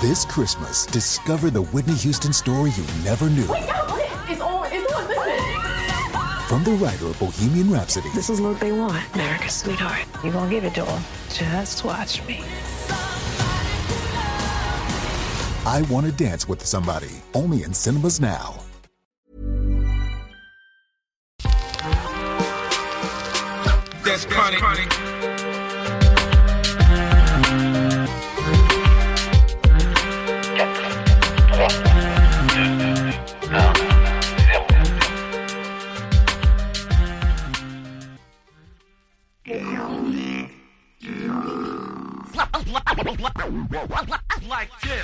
This Christmas, discover the Whitney Houston story you never knew. Wait, yeah, what? It's on, it's on, listen. From the writer of Bohemian Rhapsody This is what they want, America's sweetheart. You gonna give it to them? Just watch me. I Want to Dance with Somebody, only in cinemas now. That's chronic.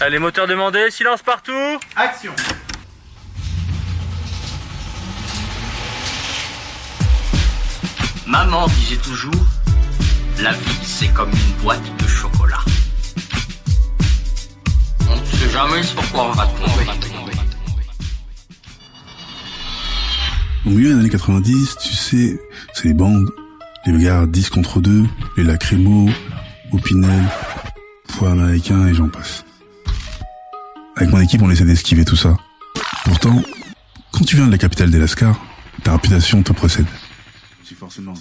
Allez, moteur demandé, silence partout Action. Maman disait toujours, la vie c'est comme une boîte de chocolat. On ne sait jamais sur quoi on va tomber. Au milieu des années 90, tu sais, c'est les bandes, les bagarres 10 contre 2, les lacrymos, Opinel, poids américain et j'en passe. Avec mon équipe, on essaie d'esquiver tout ça. Pourtant, quand tu viens de la capitale des Lascars, ta réputation te précède. forcément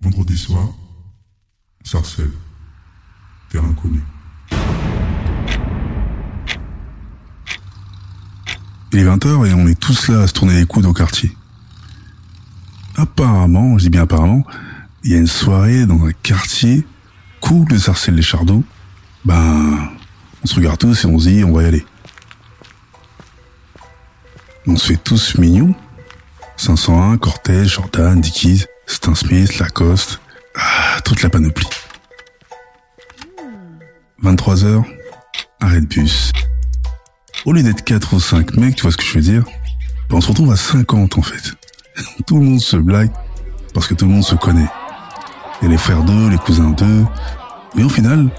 Vendredi soir, Sarcelles, terrain connu. Il est 20h et on est tous là à se tourner les coudes au quartier. Apparemment, je dis bien apparemment, il y a une soirée dans un quartier cool de Sarcelles les Chardons. Ben, on se regarde tous et on se dit on va y aller. On se fait tous mignons. 501, Cortez, Jordan, Dickies, Stan Smith, Lacoste, ah, toute la panoplie. 23h, arrêt de bus. Au lieu d'être 4 ou 5 mecs, tu vois ce que je veux dire? Ben, On se retrouve à 50 en fait. tout le monde se blague parce que tout le monde se connaît. Il y a les frères d'eux, les cousins d'eux. Mais au final,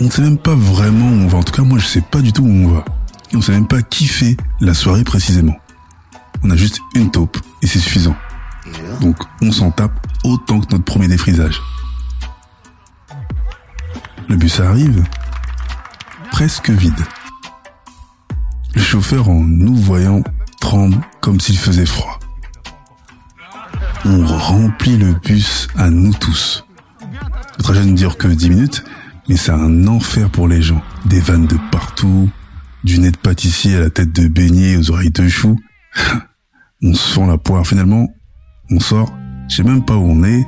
on ne sait même pas vraiment où on va. En tout cas, moi, je sais pas du tout où on va. Et on sait même pas qui fait la soirée précisément. On a juste une taupe et c'est suffisant. Donc, on s'en tape autant que notre premier défrisage. Le bus arrive, presque vide. Le chauffeur, en nous voyant, tremble comme s'il faisait froid. On remplit le bus à nous tous. Le trajet ne dure que 10 minutes, mais c'est un enfer pour les gens. Des vannes de partout, du nez de pâtissier à la tête de beignet aux oreilles de chou. on se fend la poire. Finalement, on sort, je sais même pas où on est.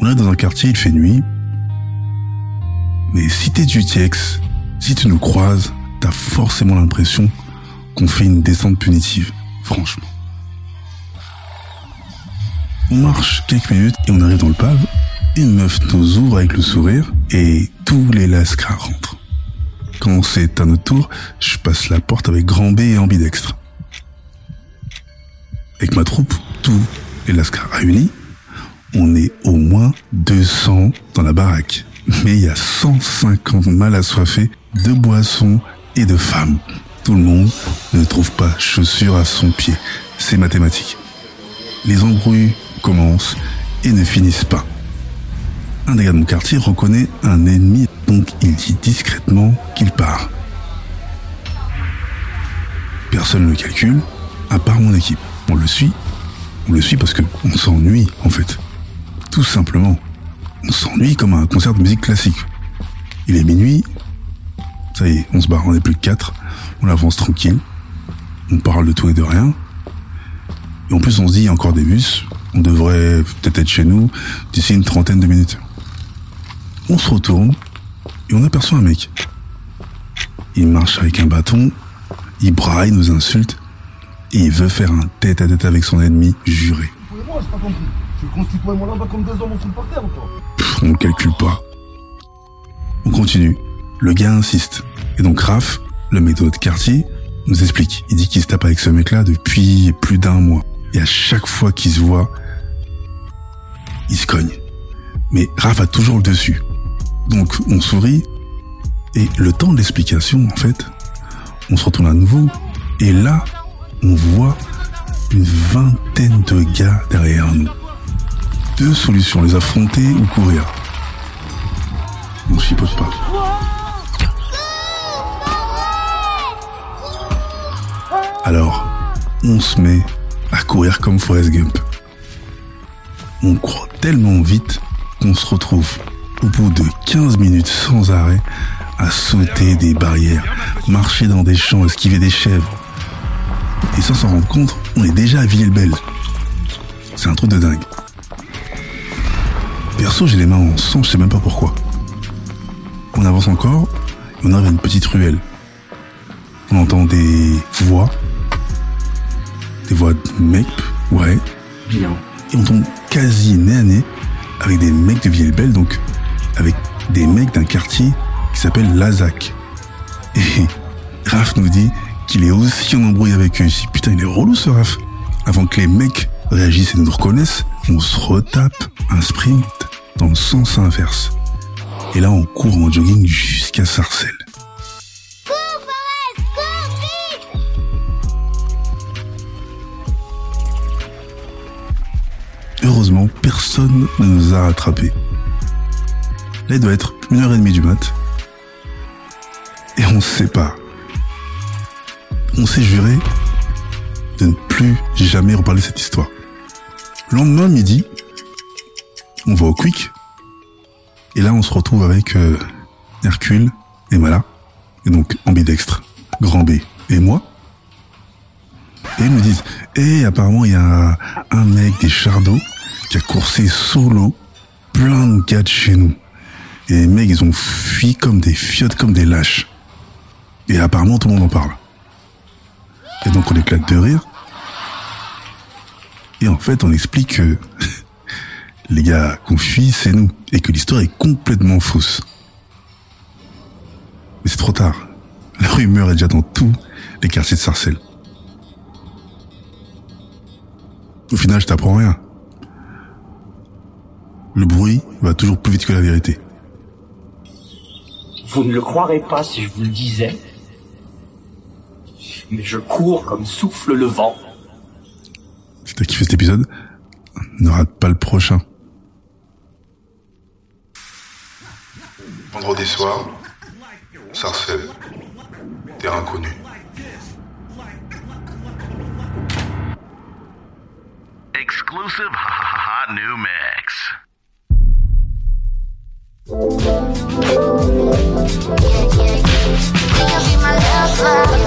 On est dans un quartier, il fait nuit. Mais si t'es du TX, si tu nous croises, t'as forcément l'impression qu'on fait une descente punitive. Franchement. On marche quelques minutes et on arrive dans le pub. Une meuf nous ouvre avec le sourire et tous les lascars rentrent. Quand c'est à notre tour, je passe la porte avec grand B et ambidextre. Avec ma troupe, tous les lascars réunis, on est au moins 200 dans la baraque. Mais il y a 150 mal assoiffés de boissons et de femmes. Tout le monde ne trouve pas chaussure à son pied. C'est mathématique. Les embrouilles commencent et ne finissent pas. Un des gars de mon quartier reconnaît un ennemi, donc il dit discrètement qu'il part. Personne ne le calcule, à part mon équipe. On le suit. On le suit parce que on s'ennuie, en fait. Tout simplement. On s'ennuie comme un concert de musique classique. Il est minuit. Ça y est, on se barre, on n'est plus que quatre. On avance tranquille. On parle de tout et de rien. Et en plus, on se dit, il y a encore des bus. On devrait peut-être être chez nous d'ici une trentaine de minutes. On se retourne et on aperçoit un mec. Il marche avec un bâton, il braille, nous insulte et il veut faire un tête à tête avec son ennemi juré. Pff, on ne calcule pas. On continue. Le gars insiste. Et donc Raph, le mec de quartier, nous explique. Il dit qu'il se tape avec ce mec-là depuis plus d'un mois. Et à chaque fois qu'il se voit, il se cogne. Mais Raph a toujours le dessus. Donc on sourit. Et le temps de l'explication, en fait, on se retourne à nouveau. Et là, on voit une vingtaine de gars derrière nous. Deux solutions, les affronter ou courir. Donc chipote pas. Alors, on se met à courir comme Forrest Gump. On court tellement vite qu'on se retrouve au bout de 15 minutes sans arrêt à sauter des barrières, marcher dans des champs, esquiver des chèvres. Et sans s'en rendre compte, on est déjà à Villers-le-Bel. C'est un truc de dingue. Perso, j'ai les mains en sang, je sais même pas pourquoi. On avance encore, et on arrive à une petite ruelle. On entend des voix. Des voix de mecs, ouais. Bien. Et on tombe quasi nez à nez avec des mecs de Villers-le-Bel, donc avec des mecs d'un quartier qui s'appelle Lazac. Et Raph nous dit qu'il est aussi en embrouille avec eux. Je dis, putain, il est relou ce Raph. Avant que les mecs réagissent et nous reconnaissent, on se retape un sprint dans le sens inverse. Et là, on court en jogging jusqu'à Sarcelles. Heureusement, personne ne nous a rattrapés. Là, il doit être une heure et demie du mat. Et on se sépare. On s'est juré de ne plus jamais reparler cette histoire. Le lendemain, midi, on va au Quick. Et là, on se retrouve avec euh, Hercule et Mala. Et donc, ambidextre, grand B et moi. Et ils nous disent, et apparemment, il y a un mec des Chardot qui a coursé solo plein de gars de chez nous. Et les mecs, ils ont fui comme des fiottes, comme des lâches. Et apparemment, tout le monde en parle. Et donc, on éclate de rire. Et en fait, on explique que les gars qu'on fuit, c'est nous. Et que l'histoire est complètement fausse. Mais c'est trop tard. La rumeur est déjà dans tous les quartiers de Sarcelles. Au final, je t'apprends rien. Le bruit va toujours plus vite que la vérité. Vous ne le croirez pas si je vous le disais. Mais je cours comme souffle le vent. Si t'as kiffé cet épisode, ne rate pas le prochain. Vendredi soir, Sarcelles, terrain connu. Exclusive hot new mix. Le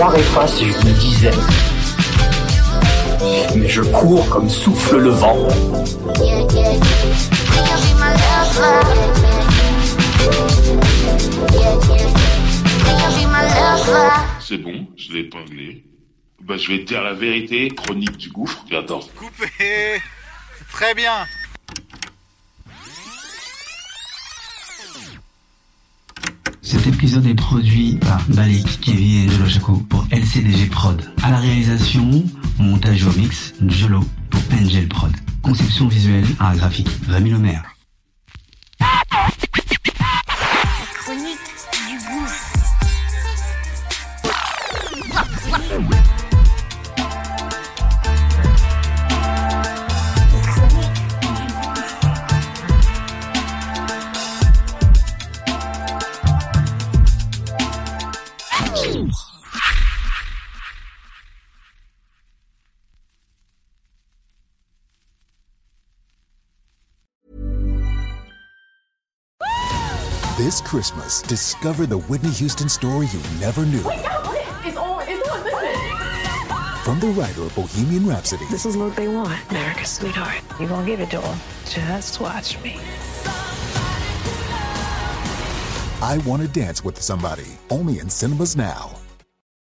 Croirez pas si je le disais. Mais je cours comme souffle le vent. C'est bon, je l'ai épinglé. Bah, je vais te dire la vérité, chronique du gouffre. Et attends. Coupé Très bien Cet épisode est produit par Balik, Kevin et Jolo Chaco pour LCDG Prod. À la réalisation, montage au mix, Jolo pour Angel Prod. Conception visuelle, art graphique, Rémi Lemaire. This Christmas, discover the Whitney Houston story you never knew. It's on. It's on. Listen. From the writer of Bohemian Rhapsody This is what they want, America's sweetheart. You gonna give it to them? Just watch me. I Want to Dance with Somebody, only in cinemas now.